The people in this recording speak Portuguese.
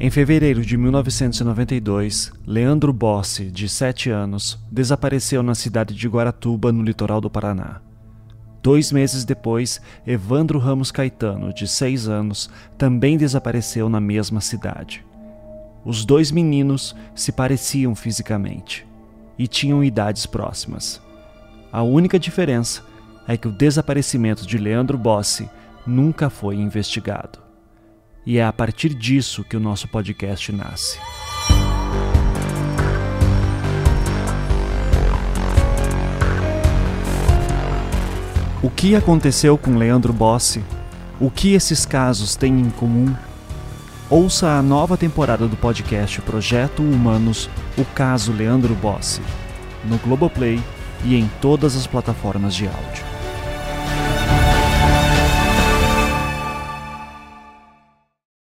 Em fevereiro de 1992, Leandro Bossi, de 7 anos, desapareceu na cidade de Guaratuba, no litoral do Paraná. Dois meses depois, Evandro Ramos Caetano, de 6 anos, também desapareceu na mesma cidade. Os dois meninos se pareciam fisicamente e tinham idades próximas. A única diferença é que o desaparecimento de Leandro Bossi nunca foi investigado. E é a partir disso que o nosso podcast nasce. O que aconteceu com Leandro Bossi? O que esses casos têm em comum? Ouça a nova temporada do podcast Projeto Humanos O Caso Leandro Bossi, no Globoplay e em todas as plataformas de áudio.